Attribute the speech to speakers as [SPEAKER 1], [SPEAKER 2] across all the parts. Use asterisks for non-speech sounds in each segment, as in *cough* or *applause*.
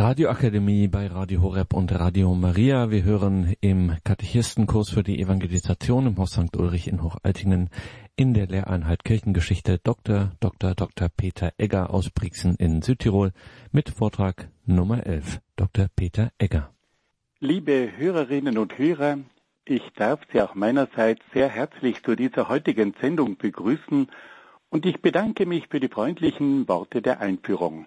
[SPEAKER 1] Radioakademie bei Radio Horeb und Radio Maria. Wir hören im Katechistenkurs für die Evangelisation im Haus St. Ulrich in Hochaltingen in der Lehreinheit Kirchengeschichte Dr. Dr. Dr. Peter Egger aus Brixen in Südtirol mit Vortrag Nummer 11. Dr. Peter Egger.
[SPEAKER 2] Liebe Hörerinnen und Hörer, ich darf Sie auch meinerseits sehr herzlich zu dieser heutigen Sendung begrüßen und ich bedanke mich für die freundlichen Worte der Einführung.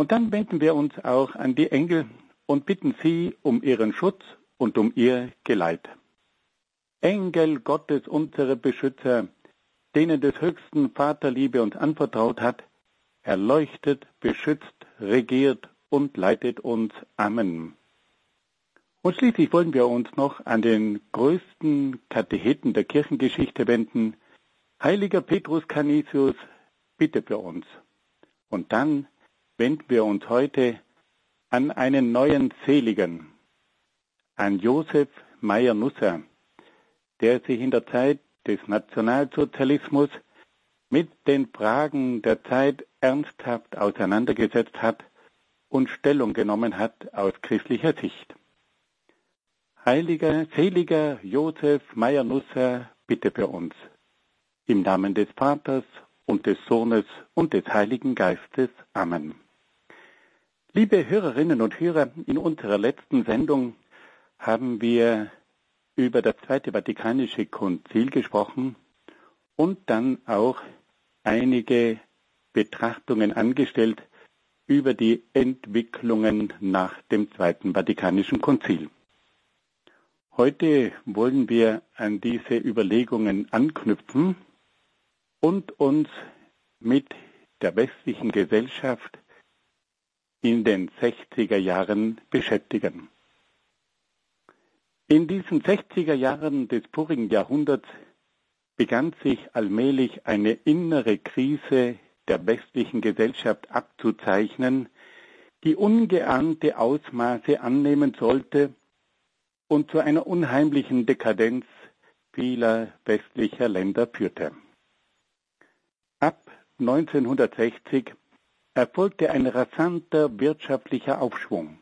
[SPEAKER 2] Und dann wenden wir uns auch an die Engel und bitten sie um ihren Schutz und um ihr Geleit. Engel Gottes, unsere Beschützer, denen des höchsten Vaterliebe uns anvertraut hat, erleuchtet, beschützt, regiert und leitet uns. Amen. Und schließlich wollen wir uns noch an den größten Katecheten der Kirchengeschichte wenden. Heiliger Petrus Canisius, bitte für uns. Und dann wenden wir uns heute an einen neuen Seligen, an Josef Meyer-Nusser, der sich in der Zeit des Nationalsozialismus mit den Fragen der Zeit ernsthaft auseinandergesetzt hat und Stellung genommen hat aus christlicher Sicht. Heiliger, seliger Josef Meyer-Nusser, bitte für uns. Im Namen des Vaters und des Sohnes und des Heiligen Geistes. Amen. Liebe Hörerinnen und Hörer, in unserer letzten Sendung haben wir über das Zweite Vatikanische Konzil gesprochen und dann auch einige Betrachtungen angestellt über die Entwicklungen nach dem Zweiten Vatikanischen Konzil. Heute wollen wir an diese Überlegungen anknüpfen und uns mit der westlichen Gesellschaft in den 60er Jahren beschäftigen. In diesen 60er Jahren des vorigen Jahrhunderts begann sich allmählich eine innere Krise der westlichen Gesellschaft abzuzeichnen, die ungeahnte Ausmaße annehmen sollte und zu einer unheimlichen Dekadenz vieler westlicher Länder führte. Ab 1960 erfolgte ein rasanter wirtschaftlicher Aufschwung.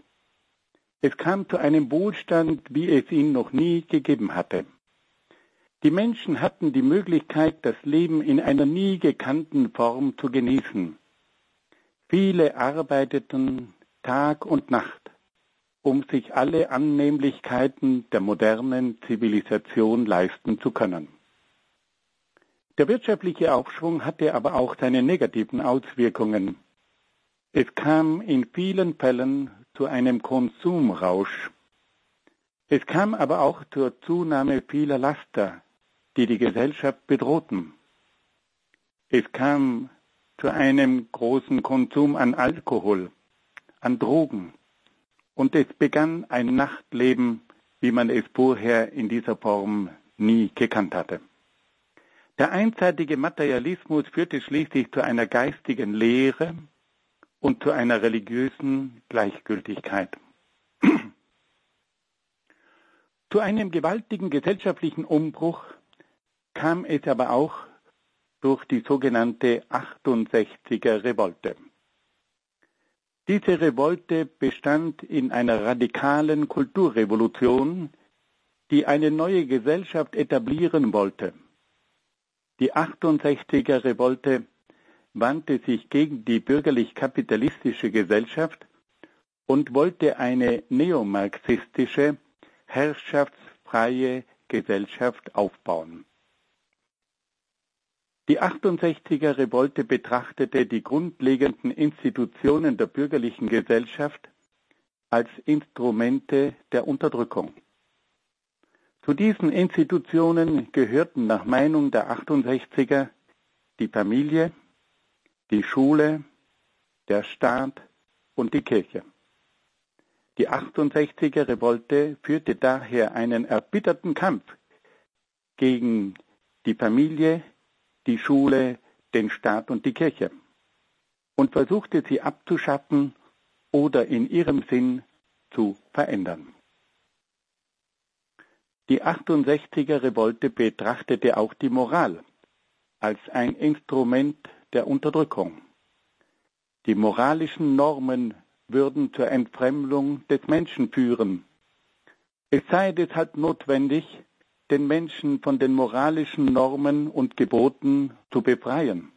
[SPEAKER 2] Es kam zu einem Wohlstand, wie es ihn noch nie gegeben hatte. Die Menschen hatten die Möglichkeit, das Leben in einer nie gekannten Form zu genießen. Viele arbeiteten Tag und Nacht, um sich alle Annehmlichkeiten der modernen Zivilisation leisten zu können. Der wirtschaftliche Aufschwung hatte aber auch seine negativen Auswirkungen. Es kam in vielen Fällen zu einem Konsumrausch. Es kam aber auch zur Zunahme vieler Laster, die die Gesellschaft bedrohten. Es kam zu einem großen Konsum an Alkohol, an Drogen. Und es begann ein Nachtleben, wie man es vorher in dieser Form nie gekannt hatte. Der einseitige Materialismus führte schließlich zu einer geistigen Lehre, und zu einer religiösen Gleichgültigkeit. *clears throat* zu einem gewaltigen gesellschaftlichen Umbruch kam es aber auch durch die sogenannte 68er Revolte. Diese Revolte bestand in einer radikalen Kulturrevolution, die eine neue Gesellschaft etablieren wollte. Die 68er Revolte wandte sich gegen die bürgerlich-kapitalistische Gesellschaft und wollte eine neomarxistische, herrschaftsfreie Gesellschaft aufbauen. Die 68er Revolte betrachtete die grundlegenden Institutionen der bürgerlichen Gesellschaft als Instrumente der Unterdrückung. Zu diesen Institutionen gehörten nach Meinung der 68er die Familie, die Schule, der Staat und die Kirche. Die 68er Revolte führte daher einen erbitterten Kampf gegen die Familie, die Schule, den Staat und die Kirche und versuchte sie abzuschaffen oder in ihrem Sinn zu verändern. Die 68er Revolte betrachtete auch die Moral als ein Instrument der Unterdrückung. Die moralischen Normen würden zur Entfremdung des Menschen führen. Es sei deshalb notwendig, den Menschen von den moralischen Normen und Geboten zu befreien.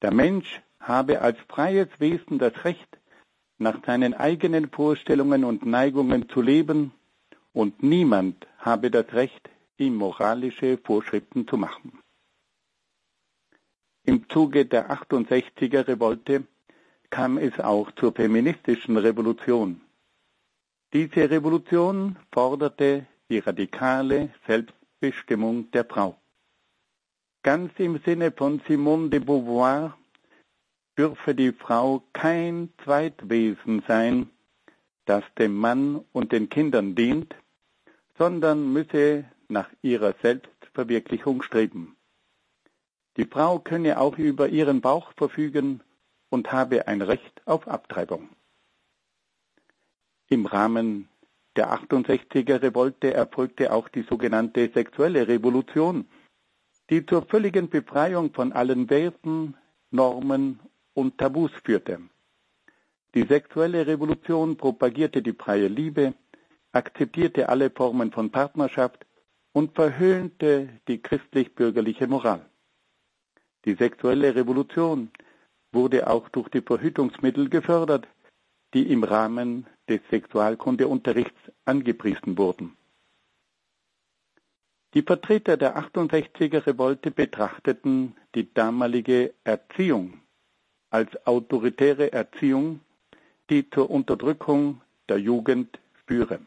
[SPEAKER 2] Der Mensch habe als freies Wesen das Recht, nach seinen eigenen Vorstellungen und Neigungen zu leben, und niemand habe das Recht, ihm moralische Vorschriften zu machen. Im Zuge der 68er Revolte kam es auch zur feministischen Revolution. Diese Revolution forderte die radikale Selbstbestimmung der Frau. Ganz im Sinne von Simone de Beauvoir dürfe die Frau kein Zweitwesen sein, das dem Mann und den Kindern dient, sondern müsse nach ihrer Selbstverwirklichung streben. Die Frau könne auch über ihren Bauch verfügen und habe ein Recht auf Abtreibung. Im Rahmen der 68er Revolte erfolgte auch die sogenannte sexuelle Revolution, die zur völligen Befreiung von allen Werten, Normen und Tabus führte. Die sexuelle Revolution propagierte die freie Liebe, akzeptierte alle Formen von Partnerschaft und verhöhnte die christlich-bürgerliche Moral. Die sexuelle Revolution wurde auch durch die Verhütungsmittel gefördert, die im Rahmen des Sexualkundeunterrichts angepriesen wurden. Die Vertreter der 68er Revolte betrachteten die damalige Erziehung als autoritäre Erziehung, die zur Unterdrückung der Jugend führe.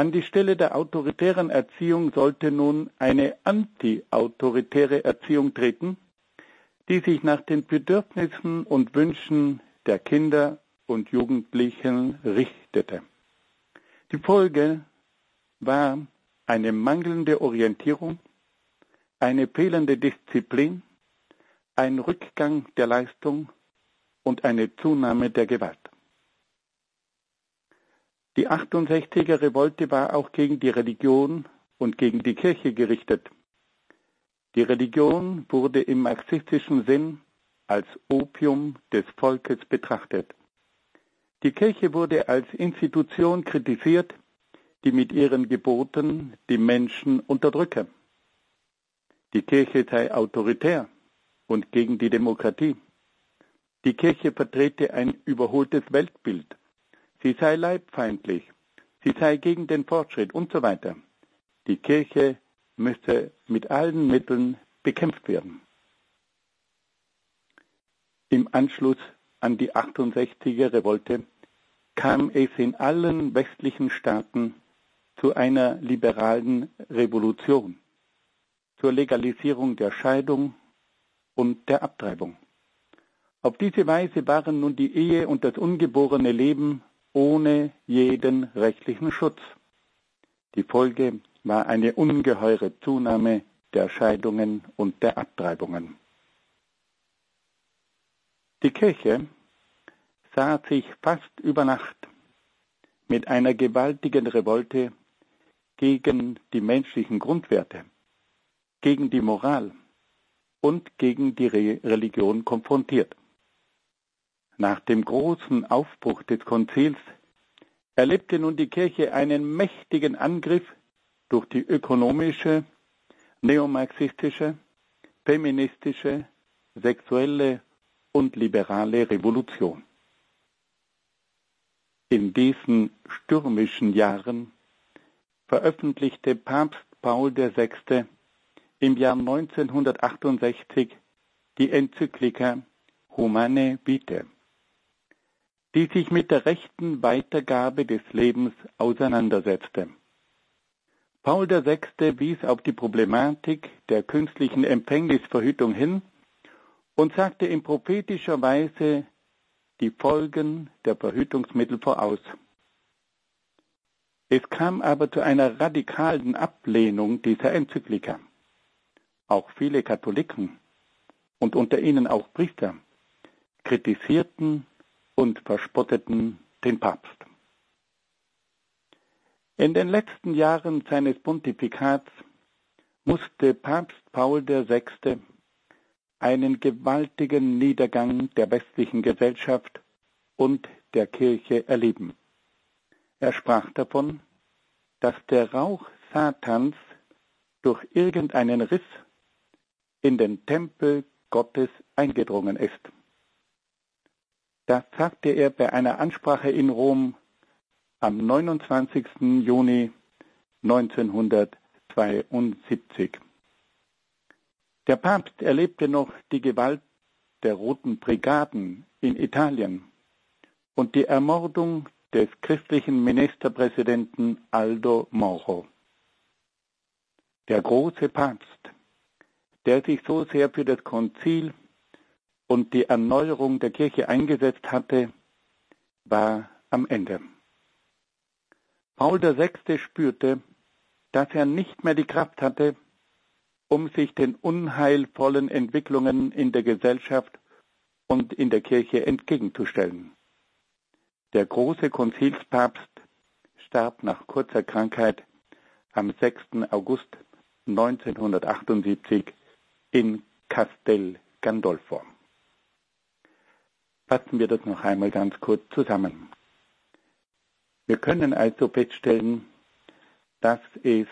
[SPEAKER 2] An die Stelle der autoritären Erziehung sollte nun eine anti-autoritäre Erziehung treten, die sich nach den Bedürfnissen und Wünschen der Kinder und Jugendlichen richtete. Die Folge war eine mangelnde Orientierung, eine fehlende Disziplin, ein Rückgang der Leistung und eine Zunahme der Gewalt. Die 68er Revolte war auch gegen die Religion und gegen die Kirche gerichtet. Die Religion wurde im marxistischen Sinn als Opium des Volkes betrachtet. Die Kirche wurde als Institution kritisiert, die mit ihren Geboten die Menschen unterdrücke. Die Kirche sei autoritär und gegen die Demokratie. Die Kirche vertrete ein überholtes Weltbild. Sie sei leibfeindlich. Sie sei gegen den Fortschritt und so weiter. Die Kirche müsse mit allen Mitteln bekämpft werden. Im Anschluss an die 68er Revolte kam es in allen westlichen Staaten zu einer liberalen Revolution, zur Legalisierung der Scheidung und der Abtreibung. Auf diese Weise waren nun die Ehe und das ungeborene Leben ohne jeden rechtlichen Schutz. Die Folge war eine ungeheure Zunahme der Scheidungen und der Abtreibungen. Die Kirche sah sich fast über Nacht mit einer gewaltigen Revolte gegen die menschlichen Grundwerte, gegen die Moral und gegen die Re Religion konfrontiert. Nach dem großen Aufbruch des Konzils erlebte nun die Kirche einen mächtigen Angriff durch die ökonomische, neomarxistische, feministische, sexuelle und liberale Revolution. In diesen stürmischen Jahren veröffentlichte Papst Paul VI. im Jahr 1968 die Enzyklika Humane Vitae, die sich mit der rechten Weitergabe des Lebens auseinandersetzte. Paul VI. wies auf die Problematik der künstlichen Empfängnisverhütung hin und sagte in prophetischer Weise die Folgen der Verhütungsmittel voraus. Es kam aber zu einer radikalen Ablehnung dieser Enzyklika. Auch viele Katholiken und unter ihnen auch Priester kritisierten und verspotteten den Papst. In den letzten Jahren seines Pontifikats musste Papst Paul VI einen gewaltigen Niedergang der westlichen Gesellschaft und der Kirche erleben. Er sprach davon, dass der Rauch Satans durch irgendeinen Riss in den Tempel Gottes eingedrungen ist. Das sagte er bei einer Ansprache in Rom am 29. Juni 1972. Der Papst erlebte noch die Gewalt der Roten Brigaden in Italien und die Ermordung des christlichen Ministerpräsidenten Aldo Moro. Der große Papst, der sich so sehr für das Konzil und die Erneuerung der Kirche eingesetzt hatte, war am Ende. Paul VI. spürte, dass er nicht mehr die Kraft hatte, um sich den unheilvollen Entwicklungen in der Gesellschaft und in der Kirche entgegenzustellen. Der große Konzilspapst starb nach kurzer Krankheit am 6. August 1978 in Castel Gandolfo. Fassen wir das noch einmal ganz kurz zusammen. Wir können also feststellen, dass es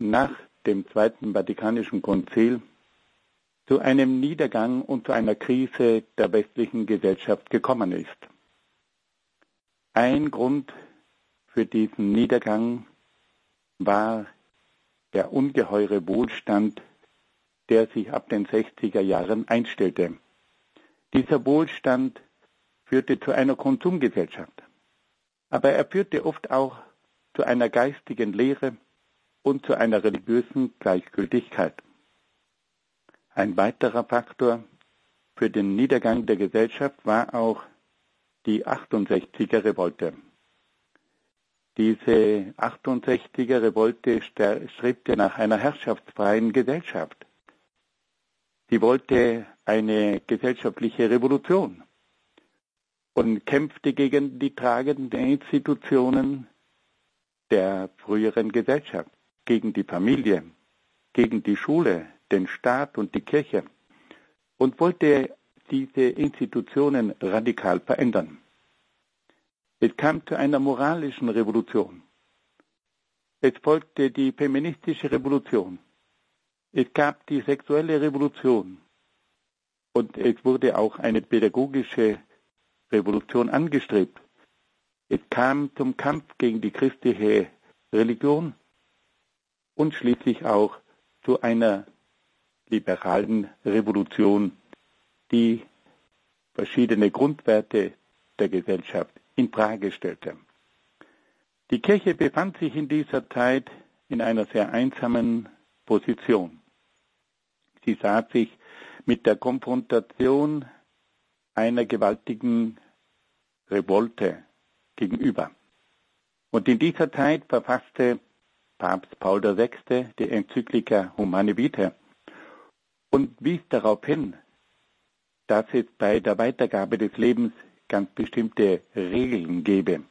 [SPEAKER 2] nach dem Zweiten Vatikanischen Konzil zu einem Niedergang und zu einer Krise der westlichen Gesellschaft gekommen ist. Ein Grund für diesen Niedergang war der ungeheure Wohlstand, der sich ab den 60er Jahren einstellte. Dieser Wohlstand führte zu einer Konsumgesellschaft, aber er führte oft auch zu einer geistigen Lehre und zu einer religiösen Gleichgültigkeit. Ein weiterer Faktor für den Niedergang der Gesellschaft war auch die 68er Revolte. Diese 68er Revolte strebte nach einer herrschaftsfreien Gesellschaft. Sie wollte eine gesellschaftliche Revolution und kämpfte gegen die tragenden Institutionen der früheren Gesellschaft gegen die Familie, gegen die Schule, den Staat und die Kirche und wollte diese Institutionen radikal verändern. Es kam zu einer moralischen Revolution. Es folgte die feministische Revolution. Es gab die sexuelle Revolution. Und es wurde auch eine pädagogische Revolution angestrebt. Es kam zum Kampf gegen die christliche Religion und schließlich auch zu einer liberalen Revolution, die verschiedene Grundwerte der Gesellschaft in Frage stellte. Die Kirche befand sich in dieser Zeit in einer sehr einsamen Position. Sie sah sich mit der Konfrontation einer gewaltigen Revolte gegenüber. Und in dieser Zeit verfasste Papst Paul VI. die Enzyklika Humane Vitae und wies darauf hin, dass es bei der Weitergabe des Lebens ganz bestimmte Regeln gebe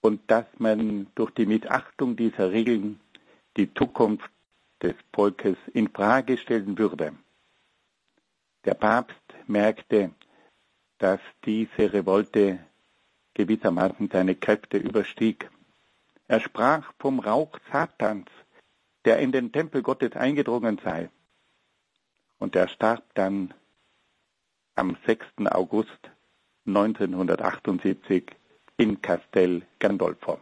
[SPEAKER 2] und dass man durch die Missachtung dieser Regeln die Zukunft des Volkes in Frage stellen würde. Der Papst merkte, dass diese Revolte gewissermaßen seine Kräfte überstieg er sprach vom Rauch Satans, der in den Tempel Gottes eingedrungen sei. Und er starb dann am 6. August 1978 in Castel Gandolfo.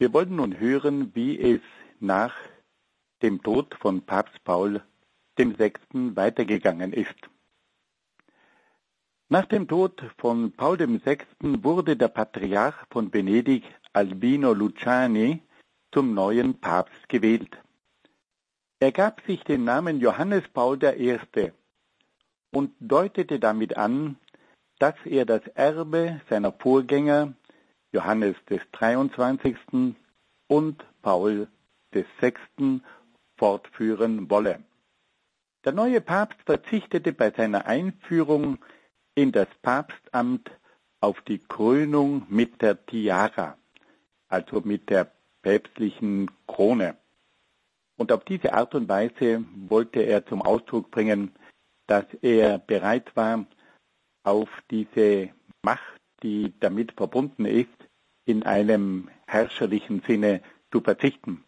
[SPEAKER 2] Wir wollen nun hören, wie es nach dem Tod von Papst Paul VI. weitergegangen ist. Nach dem Tod von Paul VI. wurde der Patriarch von Venedig Albino Luciani zum neuen Papst gewählt. Er gab sich den Namen Johannes Paul I. und deutete damit an, dass er das Erbe seiner Vorgänger Johannes des 23. und Paul VI. fortführen wolle. Der neue Papst verzichtete bei seiner Einführung in das Papstamt auf die Krönung mit der Tiara, also mit der päpstlichen Krone. Und auf diese Art und Weise wollte er zum Ausdruck bringen, dass er bereit war, auf diese Macht, die damit verbunden ist, in einem herrscherlichen Sinne zu verzichten.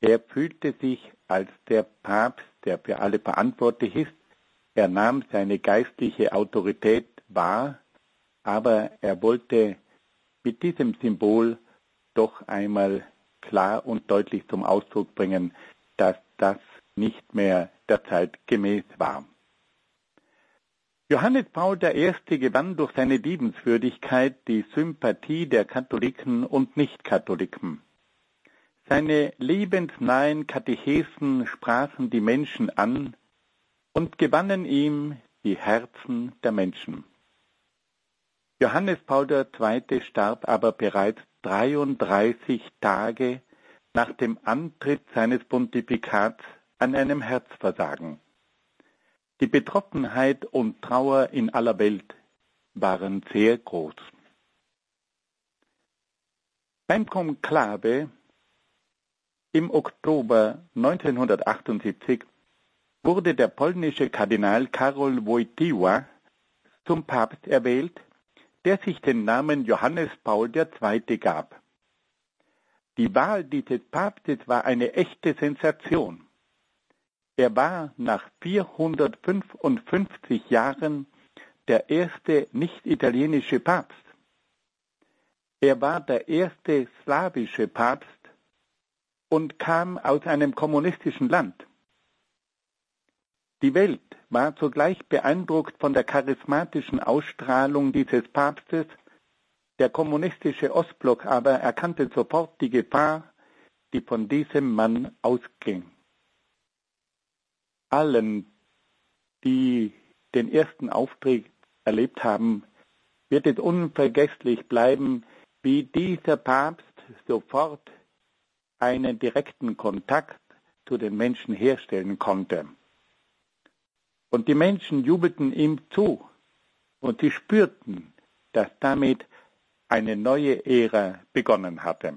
[SPEAKER 2] Er fühlte sich als der Papst, der für alle verantwortlich ist, er nahm seine geistliche Autorität wahr, aber er wollte mit diesem Symbol doch einmal klar und deutlich zum Ausdruck bringen, dass das nicht mehr der Zeit gemäß war. Johannes Paul I. gewann durch seine Liebenswürdigkeit die Sympathie der Katholiken und Nichtkatholiken. Seine lebensnahen Katechesen sprachen die Menschen an, und gewannen ihm die Herzen der Menschen. Johannes Paul II. starb aber bereits 33 Tage nach dem Antritt seines Pontifikats an einem Herzversagen. Die Betroffenheit und Trauer in aller Welt waren sehr groß. Beim Konklave im Oktober 1978 wurde der polnische Kardinal Karol Wojtyła zum Papst erwählt, der sich den Namen Johannes Paul II. gab. Die Wahl dieses Papstes war eine echte Sensation. Er war nach 455 Jahren der erste nicht-italienische Papst. Er war der erste slawische Papst und kam aus einem kommunistischen Land. Die Welt war zugleich beeindruckt von der charismatischen Ausstrahlung dieses Papstes, der kommunistische Ostblock aber erkannte sofort die Gefahr, die von diesem Mann ausging. Allen, die den ersten Auftritt erlebt haben, wird es unvergesslich bleiben, wie dieser Papst sofort einen direkten Kontakt zu den Menschen herstellen konnte. Und die Menschen jubelten ihm zu und sie spürten, dass damit eine neue Ära begonnen hatte.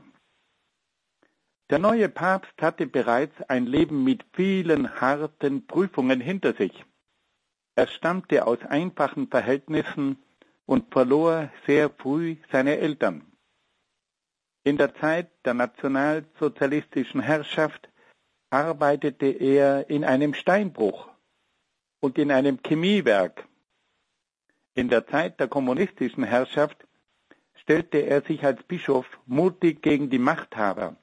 [SPEAKER 2] Der neue Papst hatte bereits ein Leben mit vielen harten Prüfungen hinter sich. Er stammte aus einfachen Verhältnissen und verlor sehr früh seine Eltern. In der Zeit der nationalsozialistischen Herrschaft arbeitete er in einem Steinbruch und in einem Chemiewerk. In der Zeit der kommunistischen Herrschaft stellte er sich als Bischof mutig gegen die Machthaber.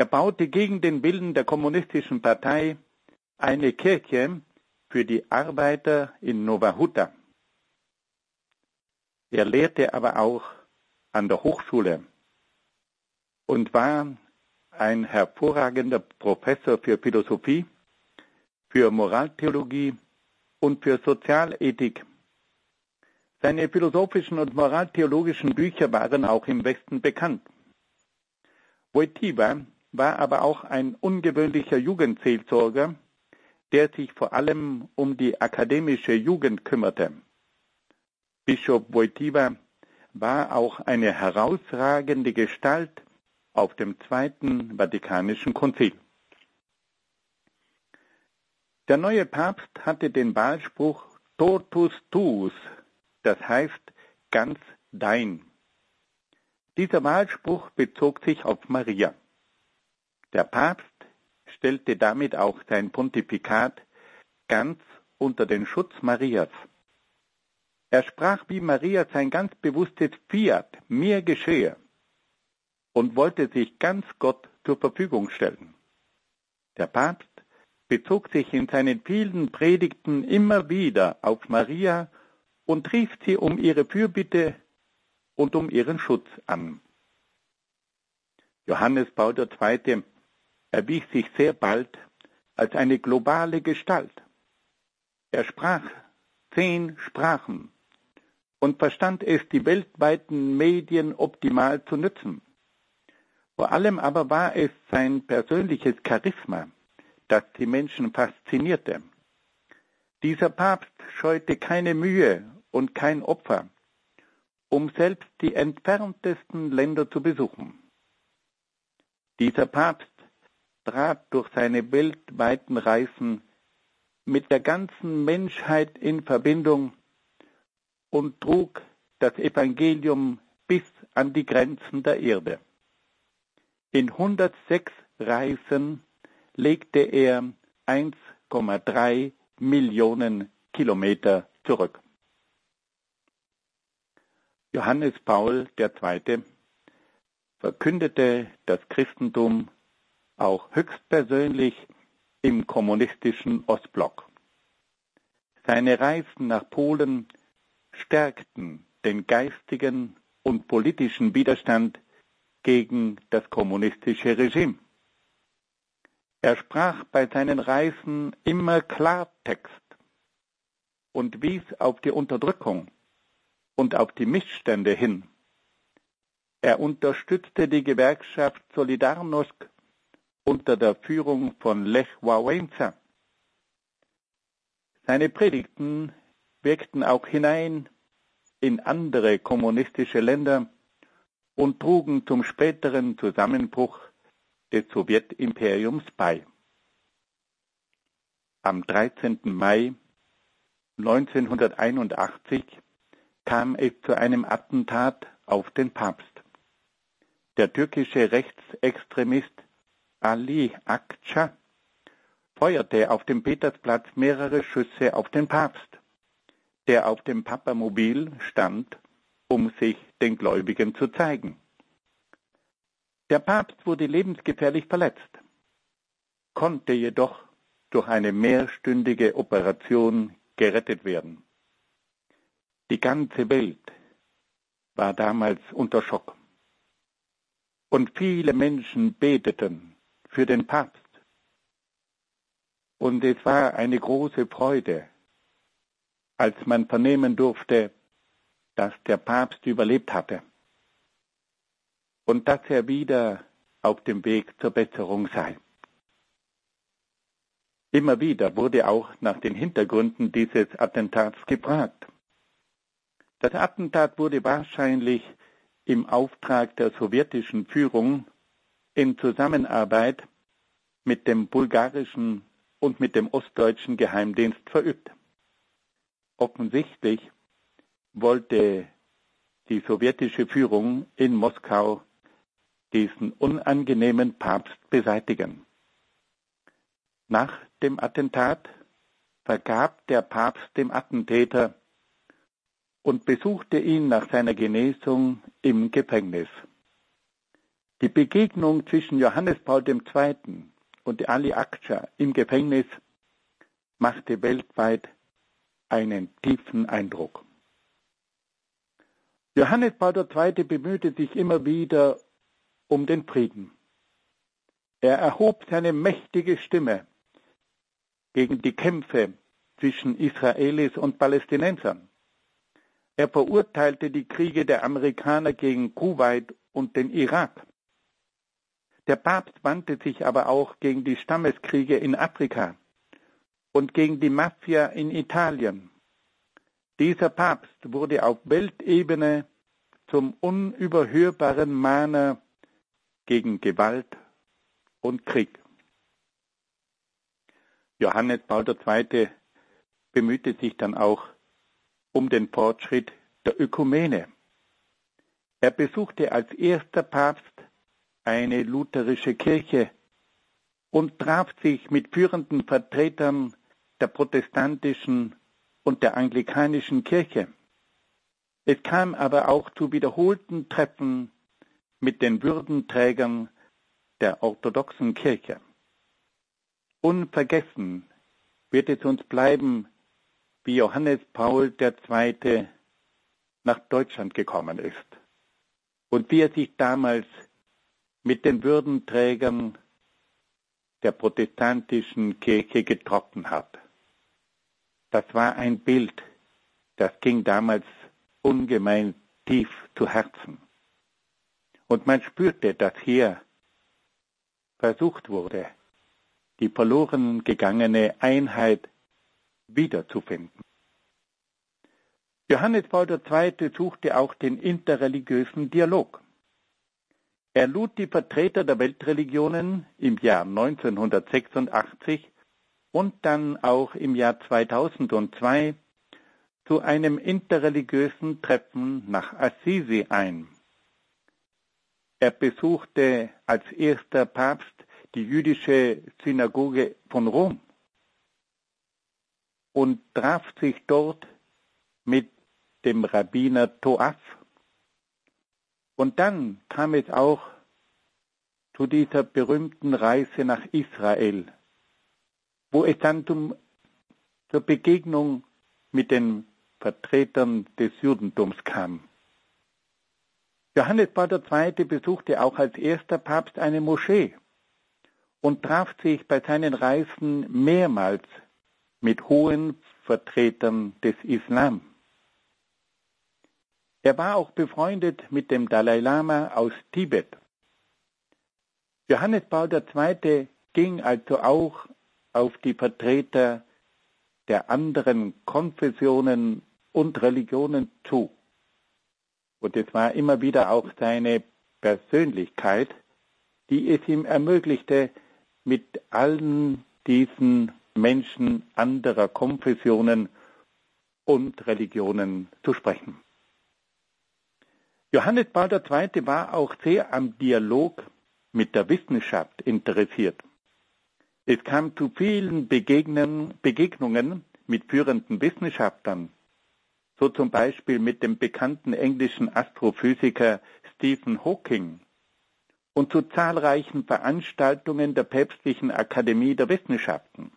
[SPEAKER 2] Er baute gegen den Willen der kommunistischen Partei eine Kirche für die Arbeiter in Nova Huta. Er lehrte aber auch an der Hochschule und war ein hervorragender Professor für Philosophie für Moraltheologie und für Sozialethik. Seine philosophischen und moraltheologischen Bücher waren auch im Westen bekannt. Wojtyła war aber auch ein ungewöhnlicher Jugendseelsorger, der sich vor allem um die akademische Jugend kümmerte. Bischof Wojtyła war auch eine herausragende Gestalt auf dem Zweiten Vatikanischen Konzil. Der neue Papst hatte den Wahlspruch Totus tuus, das heißt ganz dein. Dieser Wahlspruch bezog sich auf Maria. Der Papst stellte damit auch sein Pontifikat ganz unter den Schutz Marias. Er sprach wie Maria sein ganz bewusstes Fiat, mir geschehe, und wollte sich ganz Gott zur Verfügung stellen. Der Papst bezog sich in seinen vielen Predigten immer wieder auf Maria und rief sie um ihre Fürbitte und um ihren Schutz an. Johannes Paul II. Erwies sich sehr bald als eine globale Gestalt. Er sprach zehn Sprachen und verstand es, die weltweiten Medien optimal zu nutzen. Vor allem aber war es sein persönliches Charisma, das die Menschen faszinierte. Dieser Papst scheute keine Mühe und kein Opfer, um selbst die entferntesten Länder zu besuchen. Dieser Papst trat durch seine weltweiten Reisen mit der ganzen Menschheit in Verbindung und trug das Evangelium bis an die Grenzen der Erde. In 106 Reisen legte er 1,3 Millionen Kilometer zurück. Johannes Paul II. verkündete das Christentum auch höchstpersönlich im kommunistischen Ostblock. Seine Reisen nach Polen stärkten den geistigen und politischen Widerstand gegen das kommunistische Regime. Er sprach bei seinen Reisen immer Klartext und wies auf die Unterdrückung und auf die Missstände hin. Er unterstützte die Gewerkschaft Solidarność unter der Führung von Lech Wałęsa. Seine Predigten wirkten auch hinein in andere kommunistische Länder und trugen zum späteren Zusammenbruch des Sowjetimperiums bei. Am 13. Mai 1981 kam es zu einem Attentat auf den Papst. Der türkische Rechtsextremist Ali Akça feuerte auf dem Petersplatz mehrere Schüsse auf den Papst, der auf dem Papamobil stand, um sich den Gläubigen zu zeigen. Der Papst wurde lebensgefährlich verletzt, konnte jedoch durch eine mehrstündige Operation gerettet werden. Die ganze Welt war damals unter Schock. Und viele Menschen beteten für den Papst. Und es war eine große Freude, als man vernehmen durfte, dass der Papst überlebt hatte und dass er wieder auf dem Weg zur Besserung sei. Immer wieder wurde auch nach den Hintergründen dieses Attentats gefragt. Das Attentat wurde wahrscheinlich im Auftrag der sowjetischen Führung in Zusammenarbeit mit dem bulgarischen und mit dem ostdeutschen Geheimdienst verübt. Offensichtlich wollte die sowjetische Führung in Moskau diesen unangenehmen Papst beseitigen. Nach dem Attentat vergab der Papst dem Attentäter und besuchte ihn nach seiner Genesung im Gefängnis. Die Begegnung zwischen Johannes Paul II. und Ali Akça im Gefängnis machte weltweit einen tiefen Eindruck. Johannes Paul II. bemühte sich immer wieder um den Frieden. Er erhob seine mächtige Stimme gegen die Kämpfe zwischen Israelis und Palästinensern. Er verurteilte die Kriege der Amerikaner gegen Kuwait und den Irak. Der Papst wandte sich aber auch gegen die Stammeskriege in Afrika und gegen die Mafia in Italien. Dieser Papst wurde auf Weltebene zum unüberhörbaren Mahner gegen Gewalt und Krieg. Johannes Paul II. bemühte sich dann auch um den Fortschritt der Ökumene. Er besuchte als erster Papst eine lutherische Kirche und traf sich mit führenden Vertretern der protestantischen und der anglikanischen Kirche. Es kam aber auch zu wiederholten Treffen mit den Würdenträgern der orthodoxen Kirche. Unvergessen wird es uns bleiben, wie Johannes Paul II. nach Deutschland gekommen ist und wie er sich damals mit den Würdenträgern der protestantischen Kirche getroffen hat. Das war ein Bild, das ging damals ungemein tief zu Herzen. Und man spürte, dass hier versucht wurde, die verloren gegangene Einheit wiederzufinden. Johannes Paul II. suchte auch den interreligiösen Dialog. Er lud die Vertreter der Weltreligionen im Jahr 1986 und dann auch im Jahr 2002 zu einem interreligiösen Treffen nach Assisi ein. Er besuchte als erster Papst die jüdische Synagoge von Rom und traf sich dort mit dem Rabbiner Toaf. Und dann kam es auch zu dieser berühmten Reise nach Israel, wo es dann zum, zur Begegnung mit den Vertretern des Judentums kam. Johannes Paul II. besuchte auch als erster Papst eine Moschee und traf sich bei seinen Reisen mehrmals mit hohen Vertretern des Islam. Er war auch befreundet mit dem Dalai Lama aus Tibet. Johannes Paul II. ging also auch auf die Vertreter der anderen Konfessionen und Religionen zu. Und es war immer wieder auch seine Persönlichkeit, die es ihm ermöglichte, mit allen diesen Menschen anderer Konfessionen und Religionen zu sprechen. Johannes Paul II. war auch sehr am Dialog mit der Wissenschaft interessiert. Es kam zu vielen Begegnungen mit führenden Wissenschaftlern, so zum Beispiel mit dem bekannten englischen Astrophysiker Stephen Hawking und zu zahlreichen Veranstaltungen der Päpstlichen Akademie der Wissenschaften.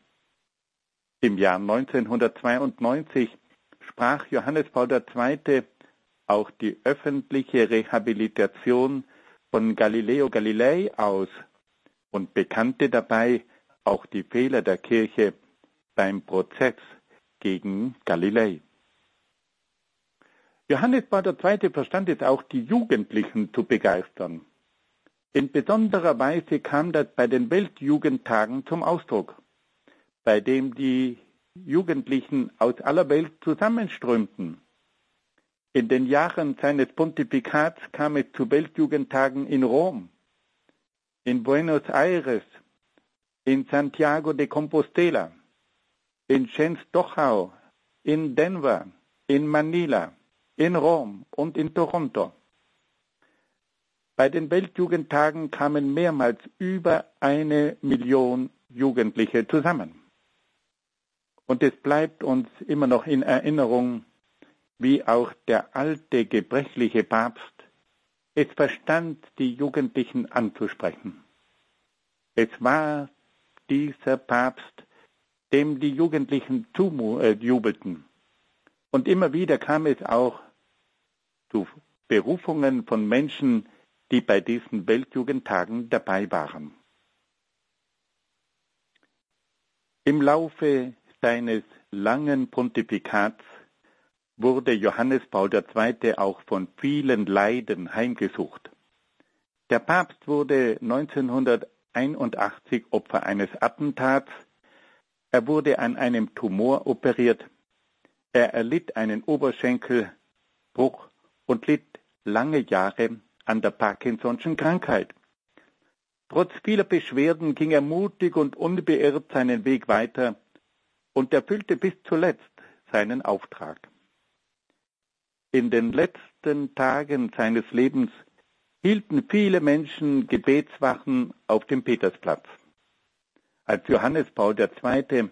[SPEAKER 2] Im Jahr 1992 sprach Johannes Paul II. Auch die öffentliche Rehabilitation von Galileo Galilei aus und bekannte dabei auch die Fehler der Kirche beim Prozess gegen Galilei. Johannes Paul II. verstand es auch, die Jugendlichen zu begeistern. In besonderer Weise kam das bei den Weltjugendtagen zum Ausdruck, bei dem die Jugendlichen aus aller Welt zusammenströmten. In den Jahren seines Pontifikats kam es zu Weltjugendtagen in Rom, in Buenos Aires, in Santiago de Compostela, in Schenstochau, in Denver, in Manila, in Rom und in Toronto. Bei den Weltjugendtagen kamen mehrmals über eine Million Jugendliche zusammen. Und es bleibt uns immer noch in Erinnerung, wie auch der alte gebrechliche Papst es verstand, die Jugendlichen anzusprechen. Es war dieser Papst, dem die Jugendlichen zujubelten. Und immer wieder kam es auch zu Berufungen von Menschen, die bei diesen Weltjugendtagen dabei waren. Im Laufe seines langen Pontifikats wurde Johannes Paul II. auch von vielen Leiden heimgesucht. Der Papst wurde 1981 Opfer eines Attentats. Er wurde an einem Tumor operiert. Er erlitt einen Oberschenkelbruch und litt lange Jahre an der Parkinson'schen Krankheit. Trotz vieler Beschwerden ging er mutig und unbeirrt seinen Weg weiter und erfüllte bis zuletzt seinen Auftrag. In den letzten Tagen seines Lebens hielten viele Menschen Gebetswachen auf dem Petersplatz. Als Johannes Paul II.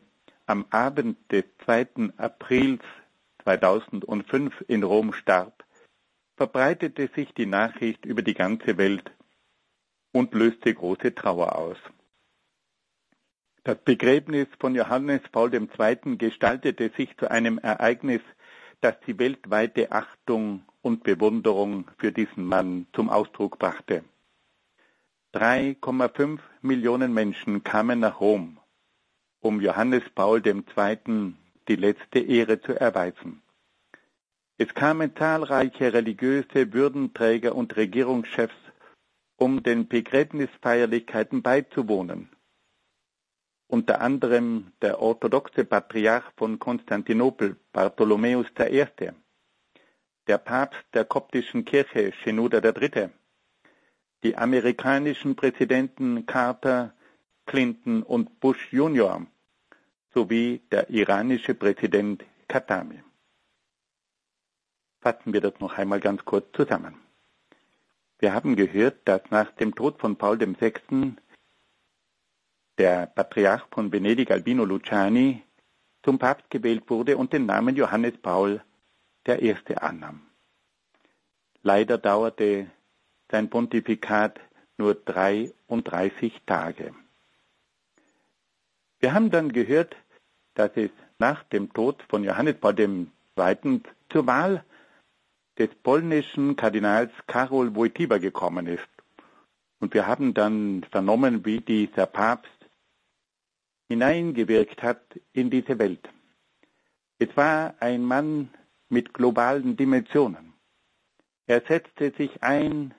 [SPEAKER 2] am Abend des 2. Aprils 2005 in Rom starb, verbreitete sich die Nachricht über die ganze Welt und löste große Trauer aus. Das Begräbnis von Johannes Paul II. gestaltete sich zu einem Ereignis, das die weltweite Achtung und Bewunderung für diesen Mann zum Ausdruck brachte. 3,5 Millionen Menschen kamen nach Rom, um Johannes Paul II. die letzte Ehre zu erweisen. Es kamen zahlreiche religiöse Würdenträger und Regierungschefs, um den Begräbnisfeierlichkeiten beizuwohnen. Unter anderem der orthodoxe Patriarch von Konstantinopel, Bartholomäus I., der Papst der koptischen Kirche, Shenouda III., die amerikanischen Präsidenten Carter, Clinton und Bush Jr. sowie der iranische Präsident Khatami. Fassen wir das noch einmal ganz kurz zusammen. Wir haben gehört, dass nach dem Tod von Paul VI. Der Patriarch von Venedig Albino Luciani zum Papst gewählt wurde und den Namen Johannes Paul I. annahm. Leider dauerte sein Pontifikat nur 33 Tage. Wir haben dann gehört, dass es nach dem Tod von Johannes Paul II. zur Wahl des polnischen Kardinals Karol Wojtyła gekommen ist. Und wir haben dann vernommen, wie dieser Papst hineingewirkt hat in diese Welt. Es war ein Mann mit globalen Dimensionen. Er setzte sich ein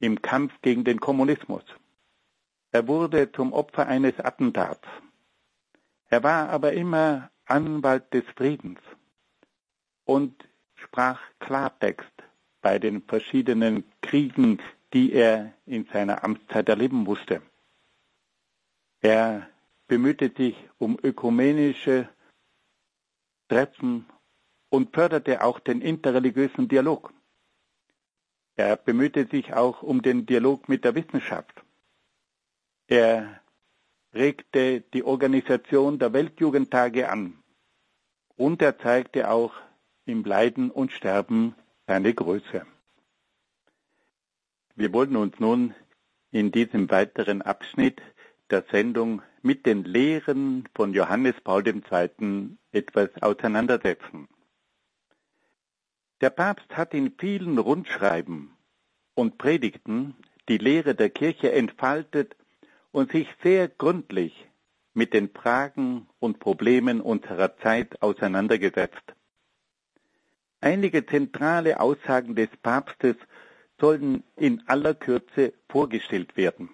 [SPEAKER 2] im Kampf gegen den Kommunismus. Er wurde zum Opfer eines Attentats. Er war aber immer Anwalt des Friedens und sprach Klartext bei den verschiedenen Kriegen, die er in seiner Amtszeit erleben musste. Er bemühte sich um ökumenische Treffen und förderte auch den interreligiösen Dialog. Er bemühte sich auch um den Dialog mit der Wissenschaft. Er regte die Organisation der Weltjugendtage an und er zeigte auch im Leiden und Sterben seine Größe. Wir wollen uns nun in diesem weiteren Abschnitt der Sendung mit den Lehren von Johannes Paul II. etwas auseinandersetzen. Der Papst hat in vielen Rundschreiben und Predigten die Lehre der Kirche entfaltet und sich sehr gründlich mit den Fragen und Problemen unserer Zeit auseinandergesetzt. Einige zentrale Aussagen des Papstes sollen in aller Kürze vorgestellt werden.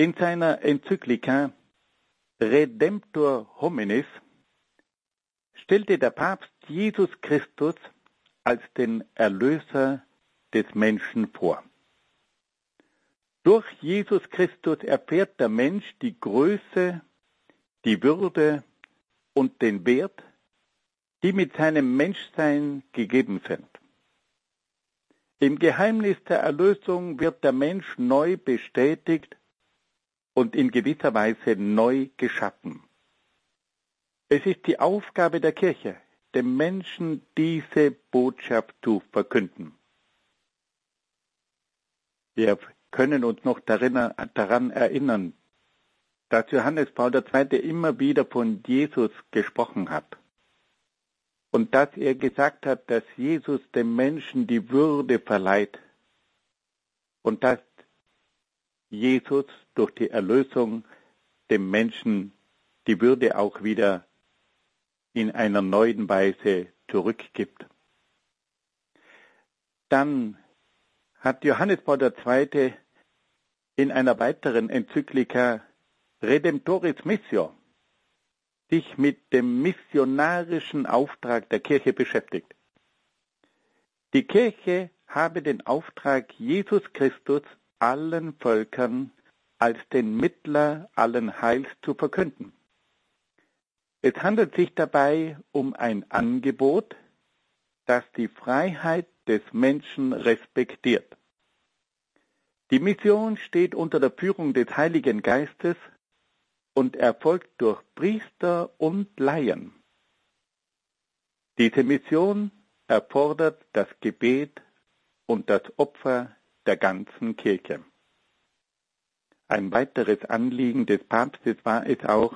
[SPEAKER 2] In seiner Enzyklika Redemptor hominis stellte der Papst Jesus Christus als den Erlöser des Menschen vor. Durch Jesus Christus erfährt der Mensch die Größe, die Würde und den Wert, die mit seinem Menschsein gegeben sind. Im Geheimnis der Erlösung wird der Mensch neu bestätigt und in gewisser Weise neu geschaffen. Es ist die Aufgabe der Kirche, dem Menschen diese Botschaft zu verkünden. Wir können uns noch daran erinnern, dass Johannes Paul II. immer wieder von Jesus gesprochen hat und dass er gesagt hat, dass Jesus dem Menschen die Würde verleiht und dass Jesus durch die Erlösung dem Menschen die Würde auch wieder in einer neuen Weise zurückgibt. Dann hat Johannes Paul II. in einer weiteren Enzyklika Redemptoris Missio sich mit dem missionarischen Auftrag der Kirche beschäftigt. Die Kirche habe den Auftrag, Jesus Christus allen Völkern als den Mittler allen Heils zu verkünden. Es handelt sich dabei um ein Angebot, das die Freiheit des Menschen respektiert. Die Mission steht unter der Führung des Heiligen Geistes und erfolgt durch Priester und Laien. Diese Mission erfordert das Gebet und das Opfer der ganzen Kirche. Ein weiteres Anliegen des Papstes war es auch,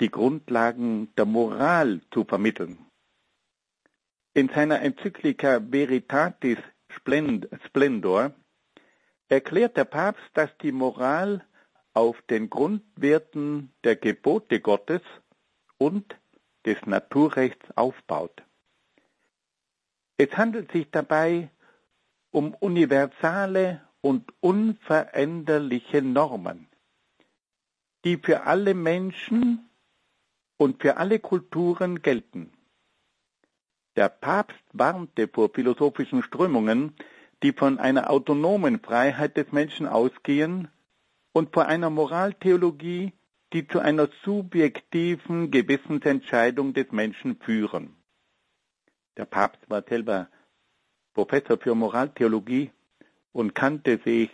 [SPEAKER 2] die Grundlagen der Moral zu vermitteln. In seiner Enzyklika Veritatis Splendor erklärt der Papst, dass die Moral auf den Grundwerten der Gebote Gottes und des Naturrechts aufbaut. Es handelt sich dabei um universale und unveränderliche Normen, die für alle Menschen und für alle Kulturen gelten. Der Papst warnte vor philosophischen Strömungen, die von einer autonomen Freiheit des Menschen ausgehen und vor einer Moraltheologie, die zu einer subjektiven Gewissensentscheidung des Menschen führen. Der Papst war selber Professor für Moraltheologie und kannte sich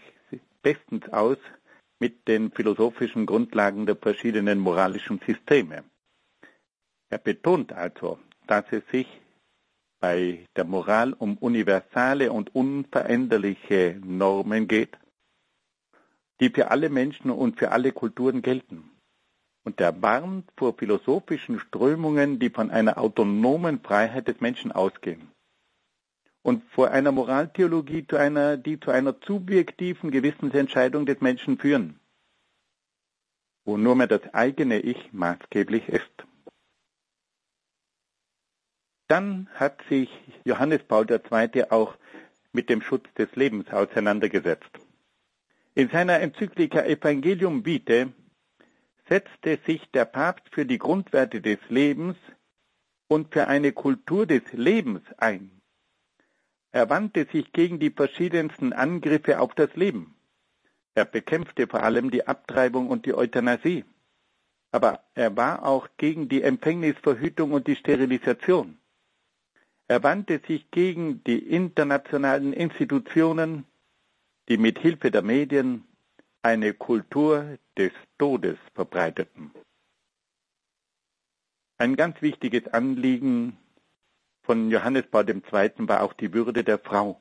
[SPEAKER 2] bestens aus mit den philosophischen Grundlagen der verschiedenen moralischen Systeme. Er betont also, dass es sich bei der Moral um universale und unveränderliche Normen geht, die für alle Menschen und für alle Kulturen gelten. Und er warnt vor philosophischen Strömungen, die von einer autonomen Freiheit des Menschen ausgehen. Und vor einer Moraltheologie, zu einer, die zu einer subjektiven Gewissensentscheidung des Menschen führen, wo nur mehr das eigene Ich maßgeblich ist. Dann hat sich Johannes Paul II. auch mit dem Schutz des Lebens auseinandergesetzt. In seiner Enzyklika Evangelium Vitae setzte sich der Papst für die Grundwerte des Lebens und für eine Kultur des Lebens ein. Er wandte sich gegen die verschiedensten Angriffe auf das Leben. Er bekämpfte vor allem die Abtreibung und die Euthanasie. Aber er war auch gegen die Empfängnisverhütung und die Sterilisation. Er wandte sich gegen die internationalen Institutionen, die mit Hilfe der Medien eine Kultur des Todes verbreiteten. Ein ganz wichtiges Anliegen von Johannes Paul II. war auch die Würde der Frau.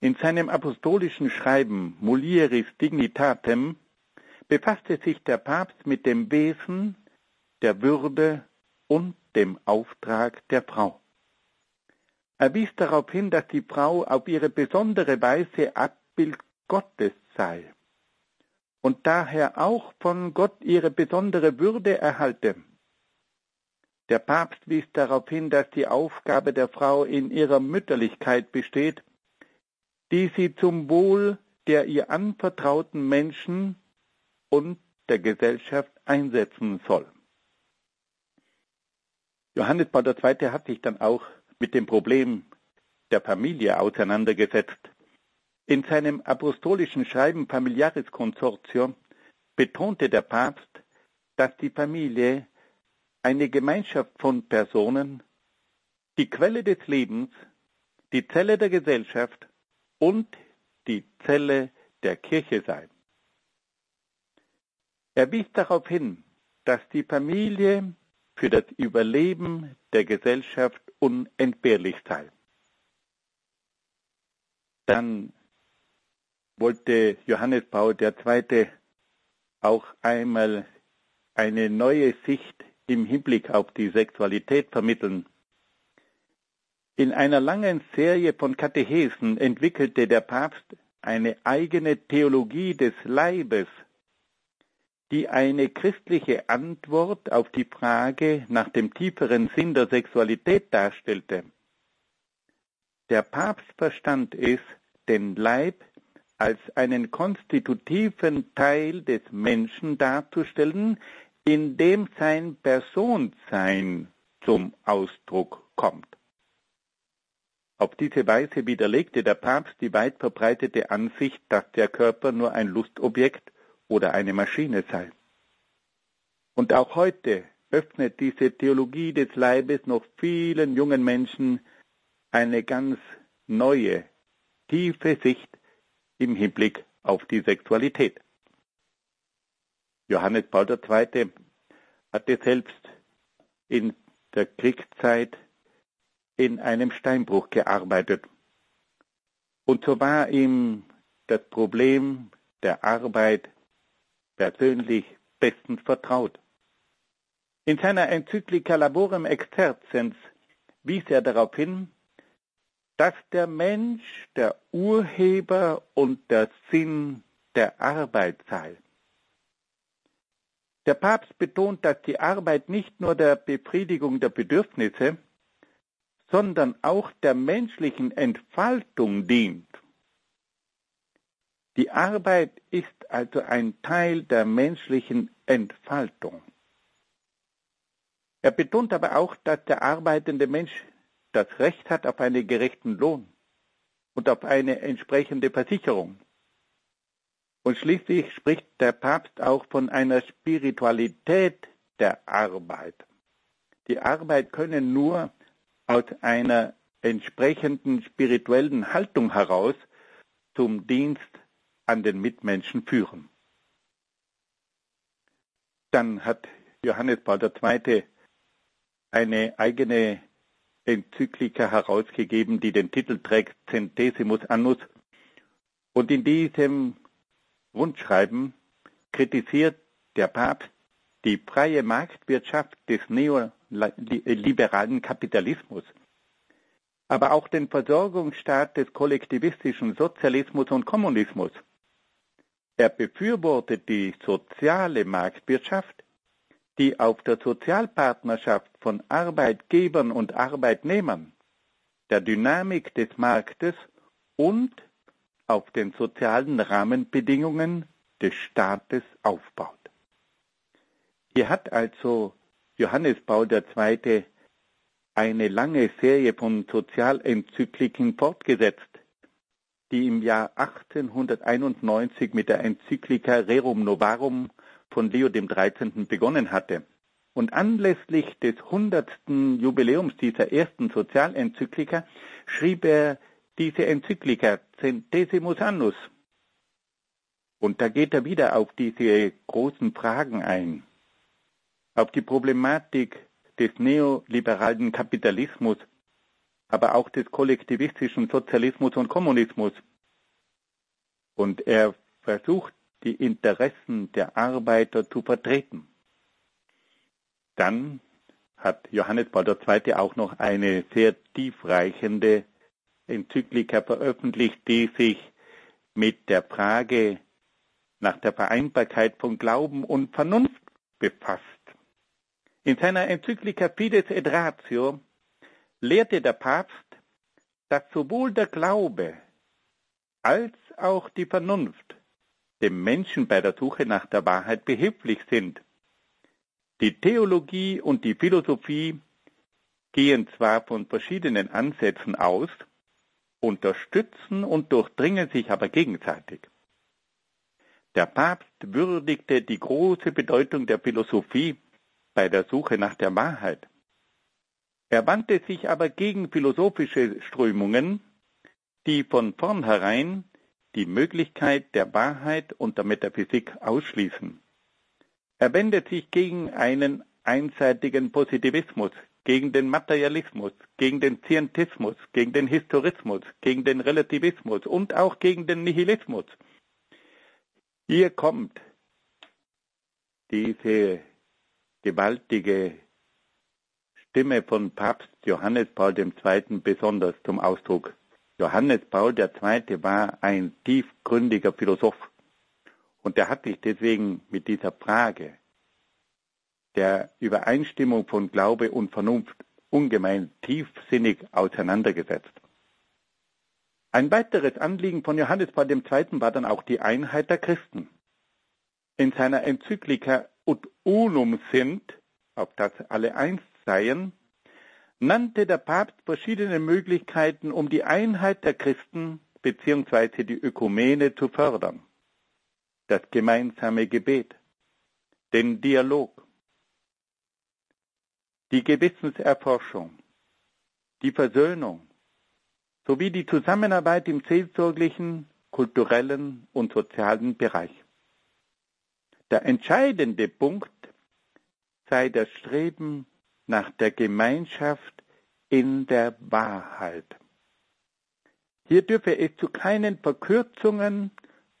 [SPEAKER 2] In seinem apostolischen Schreiben Mulieris Dignitatem befasste sich der Papst mit dem Wesen, der Würde und dem Auftrag der Frau. Er wies darauf hin, dass die Frau auf ihre besondere Weise Abbild Gottes sei und daher auch von Gott ihre besondere Würde erhalte. Der Papst wies darauf hin, dass die Aufgabe der Frau in ihrer Mütterlichkeit besteht, die sie zum Wohl der ihr anvertrauten Menschen und der Gesellschaft einsetzen soll. Johannes Paul II. hat sich dann auch mit dem Problem der Familie auseinandergesetzt. In seinem apostolischen Schreiben Familiaris Consortio betonte der Papst, dass die Familie eine Gemeinschaft von Personen, die Quelle des Lebens, die Zelle der Gesellschaft und die Zelle der Kirche sei. Er wies darauf hin, dass die Familie für das Überleben der Gesellschaft unentbehrlich sei. Dann wollte Johannes Paul II. auch einmal eine neue Sicht im Hinblick auf die Sexualität vermitteln. In einer langen Serie von Katechesen entwickelte der Papst eine eigene Theologie des Leibes, die eine christliche Antwort auf die Frage nach dem tieferen Sinn der Sexualität darstellte. Der Papst verstand es, den Leib als einen konstitutiven Teil des Menschen darzustellen, in dem sein Personsein zum Ausdruck kommt. Auf diese Weise widerlegte der Papst die weit verbreitete Ansicht, dass der Körper nur ein Lustobjekt oder eine Maschine sei. Und auch heute öffnet diese Theologie des Leibes noch vielen jungen Menschen eine ganz neue, tiefe Sicht im Hinblick auf die Sexualität. Johannes Paul II. hatte selbst in der Kriegszeit in einem Steinbruch gearbeitet. Und so war ihm das Problem der Arbeit persönlich bestens vertraut. In seiner Enzyklika Laborem Extercens wies er darauf hin, dass der Mensch der Urheber und der Sinn der Arbeit sei. Der Papst betont, dass die Arbeit nicht nur der Befriedigung der Bedürfnisse, sondern auch der menschlichen Entfaltung dient. Die Arbeit ist also ein Teil der menschlichen Entfaltung. Er betont aber auch, dass der arbeitende Mensch das Recht hat auf einen gerechten Lohn und auf eine entsprechende Versicherung. Und schließlich spricht der Papst auch von einer Spiritualität der Arbeit. Die Arbeit könne nur aus einer entsprechenden spirituellen Haltung heraus zum Dienst an den Mitmenschen führen. Dann hat Johannes Paul II. eine eigene Enzyklika herausgegeben, die den Titel trägt Centesimus Annus. Und in diesem Rundschreiben kritisiert der Papst die freie Marktwirtschaft des neoliberalen Kapitalismus, aber auch den Versorgungsstaat des kollektivistischen Sozialismus und Kommunismus. Er befürwortet die soziale Marktwirtschaft, die auf der Sozialpartnerschaft von Arbeitgebern und Arbeitnehmern, der Dynamik des Marktes und auf den sozialen Rahmenbedingungen des Staates aufbaut. Hier hat also Johannes Paul II. eine lange Serie von Sozialenzykliken fortgesetzt, die im Jahr 1891 mit der Enzyklika Rerum Novarum von Leo XIII. begonnen hatte. Und anlässlich des 100. Jubiläums dieser ersten Sozialenzyklika schrieb er diese Enzyklika Centesimus Annus. Und da geht er wieder auf diese großen Fragen ein, auf die Problematik des neoliberalen Kapitalismus, aber auch des kollektivistischen Sozialismus und Kommunismus. Und er versucht, die Interessen der Arbeiter zu vertreten. Dann hat Johannes Paul II. auch noch eine sehr tiefreichende Enzyklika veröffentlicht, die sich mit der Frage nach der Vereinbarkeit von Glauben und Vernunft befasst. In seiner Enzyklika Fides et Ratio lehrte der Papst, dass sowohl der Glaube als auch die Vernunft dem Menschen bei der Suche nach der Wahrheit behilflich sind. Die Theologie und die Philosophie gehen zwar von verschiedenen Ansätzen aus, unterstützen und durchdringen sich aber gegenseitig. Der Papst würdigte die große Bedeutung der Philosophie bei der Suche nach der Wahrheit. Er wandte sich aber gegen philosophische Strömungen, die von vornherein die Möglichkeit der Wahrheit und der Metaphysik ausschließen. Er wendet sich gegen einen einseitigen Positivismus, gegen den Materialismus, gegen den Scientismus, gegen den Historismus, gegen den Relativismus und auch gegen den Nihilismus. Hier kommt diese gewaltige Stimme von Papst Johannes Paul II. besonders zum Ausdruck. Johannes Paul II. war ein tiefgründiger Philosoph und er hat sich deswegen mit dieser Frage der Übereinstimmung von Glaube und Vernunft ungemein tiefsinnig auseinandergesetzt. Ein weiteres Anliegen von Johannes Paul II. war dann auch die Einheit der Christen. In seiner Enzyklika Ut Unum sind, auf das alle eins seien, nannte der Papst verschiedene Möglichkeiten, um die Einheit der Christen bzw. die Ökumene zu fördern. Das gemeinsame Gebet, den Dialog, die Gewissenserforschung, die Versöhnung sowie die Zusammenarbeit im seelsorglichen, kulturellen und sozialen Bereich. Der entscheidende Punkt sei das Streben nach der Gemeinschaft in der Wahrheit. Hier dürfe es zu keinen Verkürzungen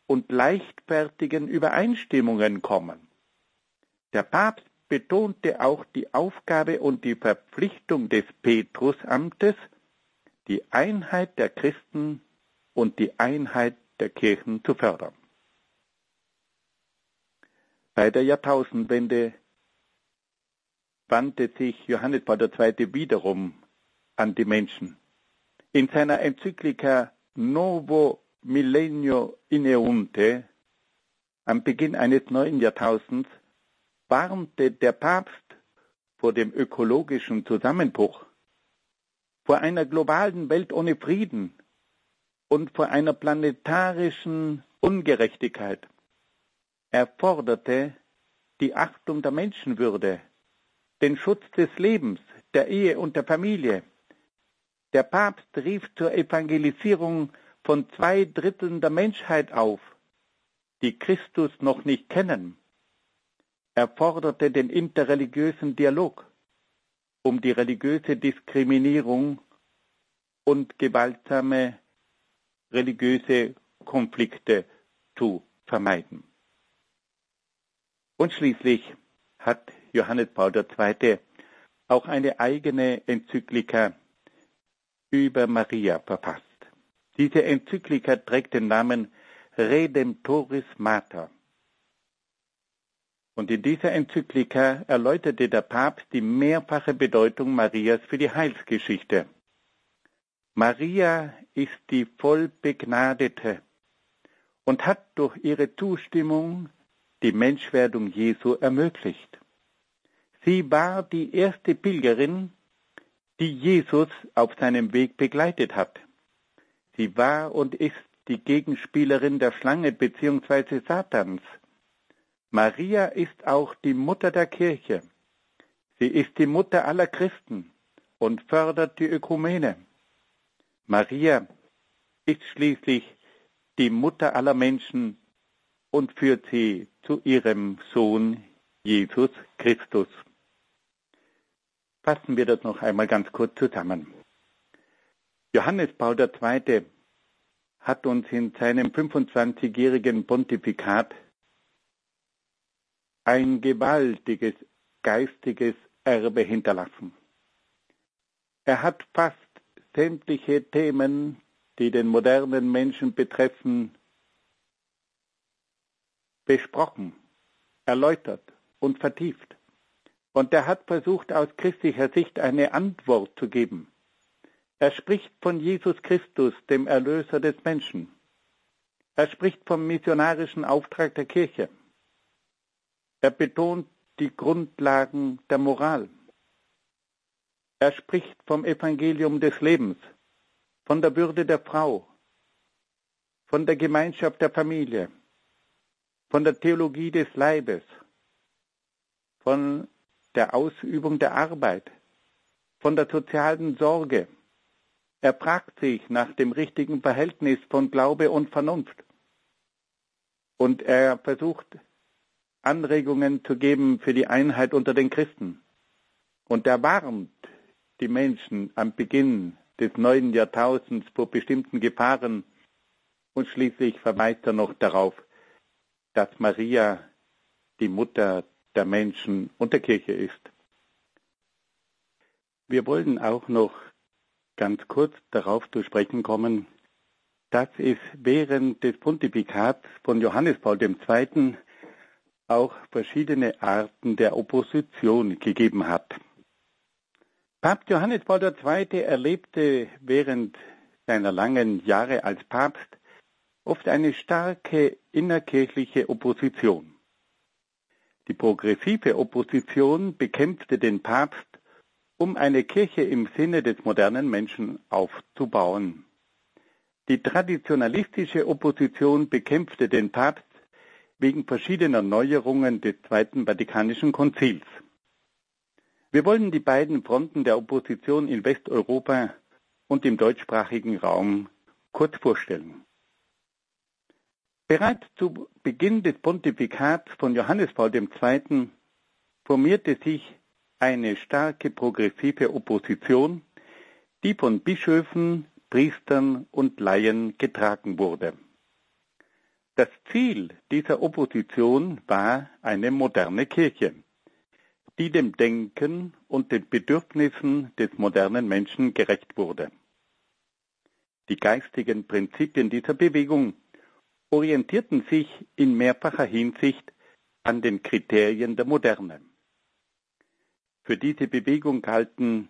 [SPEAKER 2] und leichtfertigen Übereinstimmungen kommen. Der Papst betonte auch die Aufgabe und die Verpflichtung des Petrusamtes, die Einheit der Christen und die Einheit der Kirchen zu fördern. Bei der Jahrtausendwende wandte sich Johannes Paul II. wiederum an die Menschen. In seiner Enzyklika Novo Millennio Ineunte am Beginn eines neuen Jahrtausends warnte der Papst vor dem ökologischen Zusammenbruch, vor einer globalen Welt ohne Frieden und vor einer planetarischen Ungerechtigkeit. Er forderte die Achtung der Menschenwürde, den Schutz des Lebens, der Ehe und der Familie. Der Papst rief zur Evangelisierung von zwei Dritteln der Menschheit auf, die Christus noch nicht kennen. Er forderte den interreligiösen Dialog, um die religiöse Diskriminierung und gewaltsame religiöse Konflikte zu vermeiden. Und schließlich hat Johannes Paul II. auch eine eigene Enzyklika über Maria verfasst. Diese Enzyklika trägt den Namen Redemptoris Mater. Und in dieser Enzyklika erläuterte der Papst die mehrfache Bedeutung Marias für die Heilsgeschichte. Maria ist die Vollbegnadete und hat durch ihre Zustimmung die Menschwerdung Jesu ermöglicht. Sie war die erste Pilgerin, die Jesus auf seinem Weg begleitet hat. Sie war und ist die Gegenspielerin der Schlange bzw. Satans Maria ist auch die Mutter der Kirche. Sie ist die Mutter aller Christen und fördert die Ökumene. Maria ist schließlich die Mutter aller Menschen und führt sie zu ihrem Sohn Jesus Christus. Fassen wir das noch einmal ganz kurz zusammen. Johannes Paul II. hat uns in seinem 25-jährigen Pontifikat ein gewaltiges geistiges Erbe hinterlassen. Er hat fast sämtliche Themen, die den modernen Menschen betreffen, besprochen, erläutert und vertieft. Und er hat versucht, aus christlicher Sicht eine Antwort zu geben. Er spricht von Jesus Christus, dem Erlöser des Menschen. Er spricht vom missionarischen Auftrag der Kirche. Er betont die Grundlagen der Moral. Er spricht vom Evangelium des Lebens, von der Würde der Frau, von der Gemeinschaft der Familie, von der Theologie des Leibes, von der Ausübung der Arbeit, von der sozialen Sorge. Er fragt sich nach dem richtigen Verhältnis von Glaube und Vernunft. Und er versucht Anregungen zu geben für die Einheit unter den Christen. Und er warnt die Menschen am Beginn des neuen Jahrtausends vor bestimmten Gefahren und schließlich verweist er noch darauf, dass Maria die Mutter der Menschen und der Kirche ist. Wir wollen auch noch ganz kurz darauf zu sprechen kommen, dass es während des Pontifikats von Johannes Paul II auch verschiedene Arten der Opposition gegeben hat. Papst Johannes Paul II. erlebte während seiner langen Jahre als Papst oft eine starke innerkirchliche Opposition. Die progressive Opposition bekämpfte den Papst, um eine Kirche im Sinne des modernen Menschen aufzubauen. Die traditionalistische Opposition bekämpfte den Papst wegen verschiedener Neuerungen des Zweiten Vatikanischen Konzils. Wir wollen die beiden Fronten der Opposition in Westeuropa und im deutschsprachigen Raum kurz vorstellen. Bereits zu Beginn des Pontifikats von Johannes Paul II. formierte sich eine starke progressive Opposition, die von Bischöfen, Priestern und Laien getragen wurde. Das Ziel dieser Opposition war eine moderne Kirche, die dem Denken und den Bedürfnissen des modernen Menschen gerecht wurde. Die geistigen Prinzipien dieser Bewegung orientierten sich in mehrfacher Hinsicht an den Kriterien der Moderne. Für diese Bewegung galten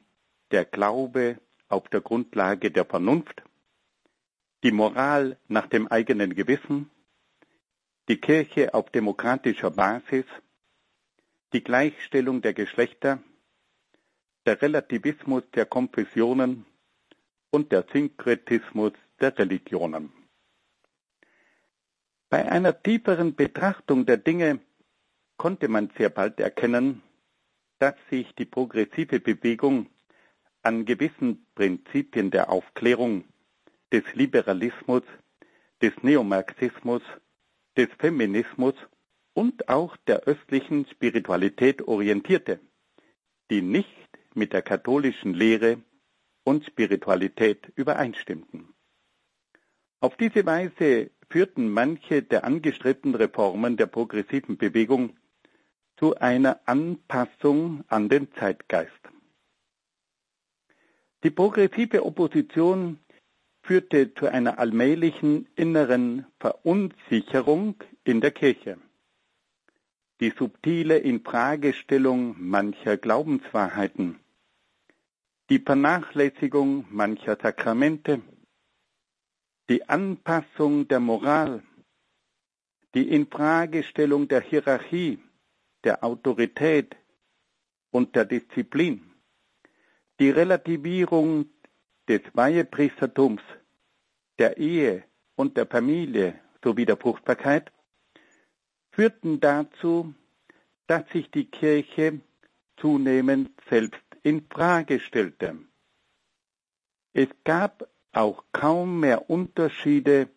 [SPEAKER 2] der Glaube auf der Grundlage der Vernunft, die Moral nach dem eigenen Gewissen, die Kirche auf demokratischer Basis, die Gleichstellung der Geschlechter, der Relativismus der Konfessionen und der Synkretismus der Religionen. Bei einer tieferen Betrachtung der Dinge konnte man sehr bald erkennen, dass sich die progressive Bewegung an gewissen Prinzipien der Aufklärung, des Liberalismus, des Neomarxismus, des Feminismus und auch der östlichen Spiritualität orientierte, die nicht mit der katholischen Lehre und Spiritualität übereinstimmten. Auf diese Weise führten manche der angestrebten Reformen der progressiven Bewegung zu einer Anpassung an den Zeitgeist. Die progressive Opposition führte zu einer allmählichen inneren Verunsicherung in der Kirche. Die subtile Infragestellung mancher Glaubenswahrheiten, die Vernachlässigung mancher Sakramente, die Anpassung der Moral, die Infragestellung der Hierarchie, der Autorität und der Disziplin, die Relativierung des Weihepriestertums, der Ehe und der Familie sowie der Fruchtbarkeit führten dazu, dass sich die Kirche zunehmend selbst in Frage stellte. Es gab auch kaum mehr Unterschiede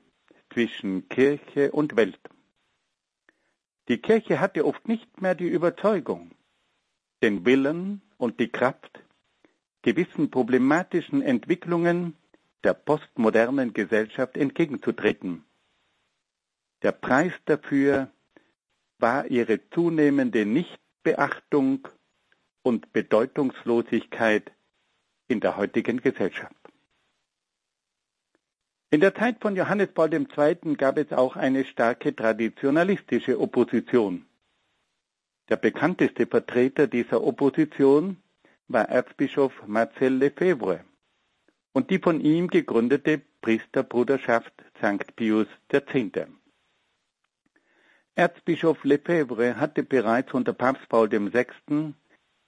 [SPEAKER 2] zwischen Kirche und Welt. Die Kirche hatte oft nicht mehr die Überzeugung, den Willen und die Kraft, gewissen problematischen Entwicklungen der postmodernen Gesellschaft entgegenzutreten. Der Preis dafür war ihre zunehmende Nichtbeachtung und Bedeutungslosigkeit in der heutigen Gesellschaft. In der Zeit von Johannes Paul II. gab es auch eine starke traditionalistische Opposition. Der bekannteste Vertreter dieser Opposition war Erzbischof Marcel Lefebvre und die von ihm gegründete Priesterbruderschaft St. Pius X. Erzbischof Lefebvre hatte bereits unter Papst Paul VI.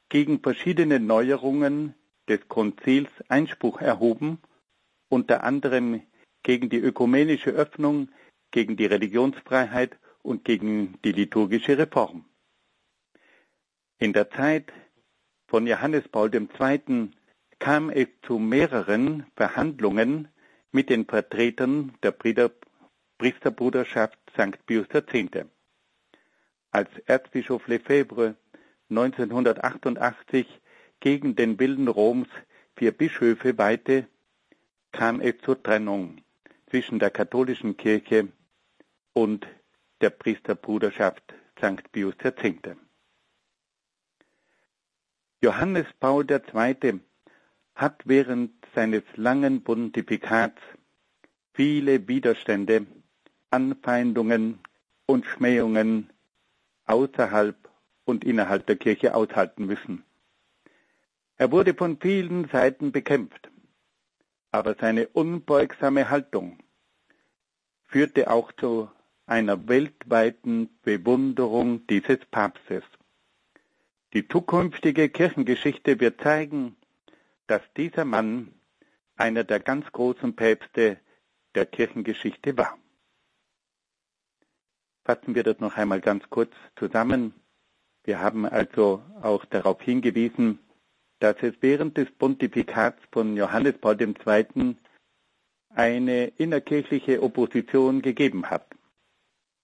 [SPEAKER 2] gegen verschiedene Neuerungen des Konzils Einspruch erhoben, unter anderem gegen die ökumenische Öffnung, gegen die Religionsfreiheit und gegen die liturgische Reform. In der Zeit von Johannes Paul II. kam es zu mehreren Verhandlungen mit den Vertretern der Priesterbruderschaft St. Pius X. Als Erzbischof Lefebvre 1988 gegen den Willen Roms vier Bischöfe weihte, kam es zur Trennung zwischen der katholischen Kirche und der Priesterbruderschaft St. Pius X. Johannes Paul II. hat während seines langen Pontifikats viele Widerstände, Anfeindungen und Schmähungen außerhalb und innerhalb der Kirche aushalten müssen. Er wurde von vielen Seiten bekämpft aber seine unbeugsame Haltung führte auch zu einer weltweiten Bewunderung dieses Papstes. Die zukünftige Kirchengeschichte wird zeigen, dass dieser Mann einer der ganz großen Päpste der Kirchengeschichte war. Fassen wir das noch einmal ganz kurz zusammen. Wir haben also auch darauf hingewiesen, dass es während des Pontifikats von Johannes Paul II. eine innerkirchliche Opposition gegeben hat.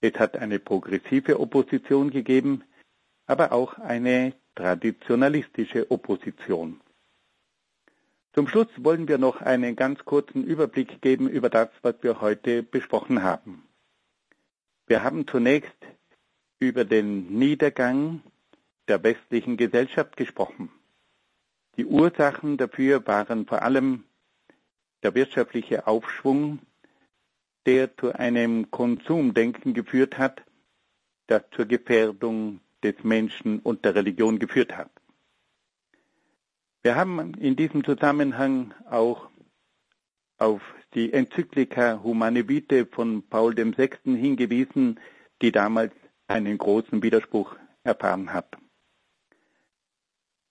[SPEAKER 2] Es hat eine progressive Opposition gegeben, aber auch eine traditionalistische Opposition. Zum Schluss wollen wir noch einen ganz kurzen Überblick geben über das, was wir heute besprochen haben. Wir haben zunächst über den Niedergang der westlichen Gesellschaft gesprochen. Die Ursachen dafür waren vor allem der wirtschaftliche Aufschwung, der zu einem Konsumdenken geführt hat, das zur Gefährdung des Menschen und der Religion geführt hat. Wir haben in diesem Zusammenhang auch auf die Enzyklika Humane Vitae von Paul VI. hingewiesen, die damals einen großen Widerspruch erfahren hat.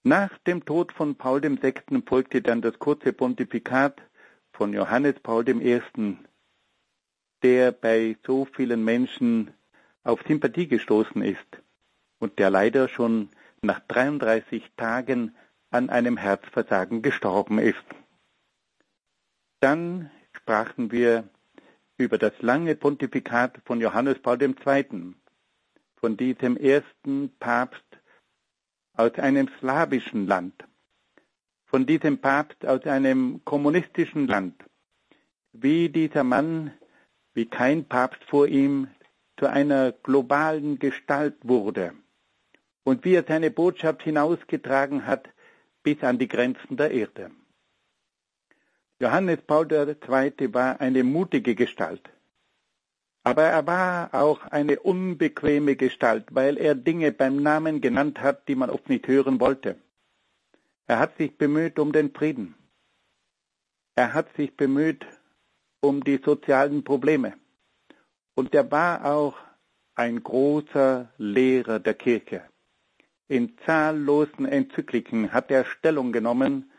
[SPEAKER 2] Nach dem Tod von Paul VI. folgte dann das kurze Pontifikat von Johannes Paul I., der bei so vielen Menschen auf Sympathie gestoßen ist und der leider schon nach 33 Tagen an einem Herzversagen gestorben ist. Dann sprachen wir über das lange Pontifikat von Johannes Paul II., von diesem ersten Papst aus einem slawischen Land, von diesem Papst aus einem kommunistischen Land, wie dieser Mann, wie kein Papst vor ihm, zu einer globalen Gestalt wurde und wie er seine Botschaft hinausgetragen hat bis an die Grenzen der Erde. Johannes Paul II. war eine mutige Gestalt. Aber er war auch eine unbequeme Gestalt, weil er Dinge beim Namen genannt hat, die man oft nicht hören wollte. Er hat sich bemüht um den Frieden. Er hat sich bemüht um die sozialen Probleme. Und er war auch ein großer Lehrer der Kirche. In zahllosen Enzykliken hat er Stellung genommen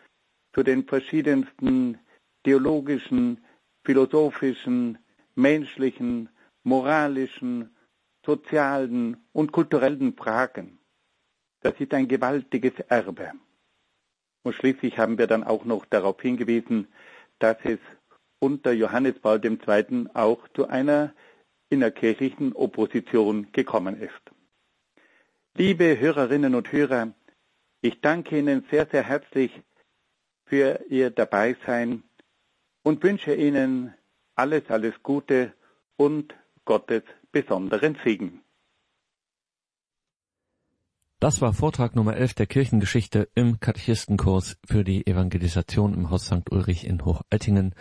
[SPEAKER 2] zu den verschiedensten theologischen, philosophischen, menschlichen moralischen, sozialen und kulturellen Fragen. Das ist ein gewaltiges Erbe. Und schließlich haben wir dann auch noch darauf hingewiesen, dass es unter Johannes Paul II. auch zu einer innerkirchlichen Opposition gekommen ist. Liebe Hörerinnen und Hörer, ich danke Ihnen sehr, sehr herzlich für Ihr Dabeisein und wünsche Ihnen alles, alles Gute und Gottes besonderen Segen.
[SPEAKER 1] Das war Vortrag Nummer 11 der Kirchengeschichte im Katechistenkurs für die Evangelisation im Haus St. Ulrich in Hochaltingen.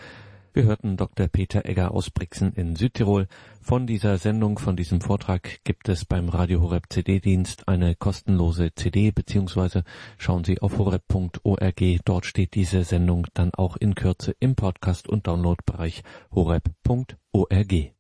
[SPEAKER 1] Wir hörten Dr. Peter Egger aus Brixen in Südtirol. Von dieser Sendung, von diesem Vortrag gibt es beim Radio Horeb CD-Dienst eine kostenlose CD, beziehungsweise schauen Sie auf horeb.org. Dort steht diese Sendung dann auch in Kürze im Podcast- und Downloadbereich horeb.org.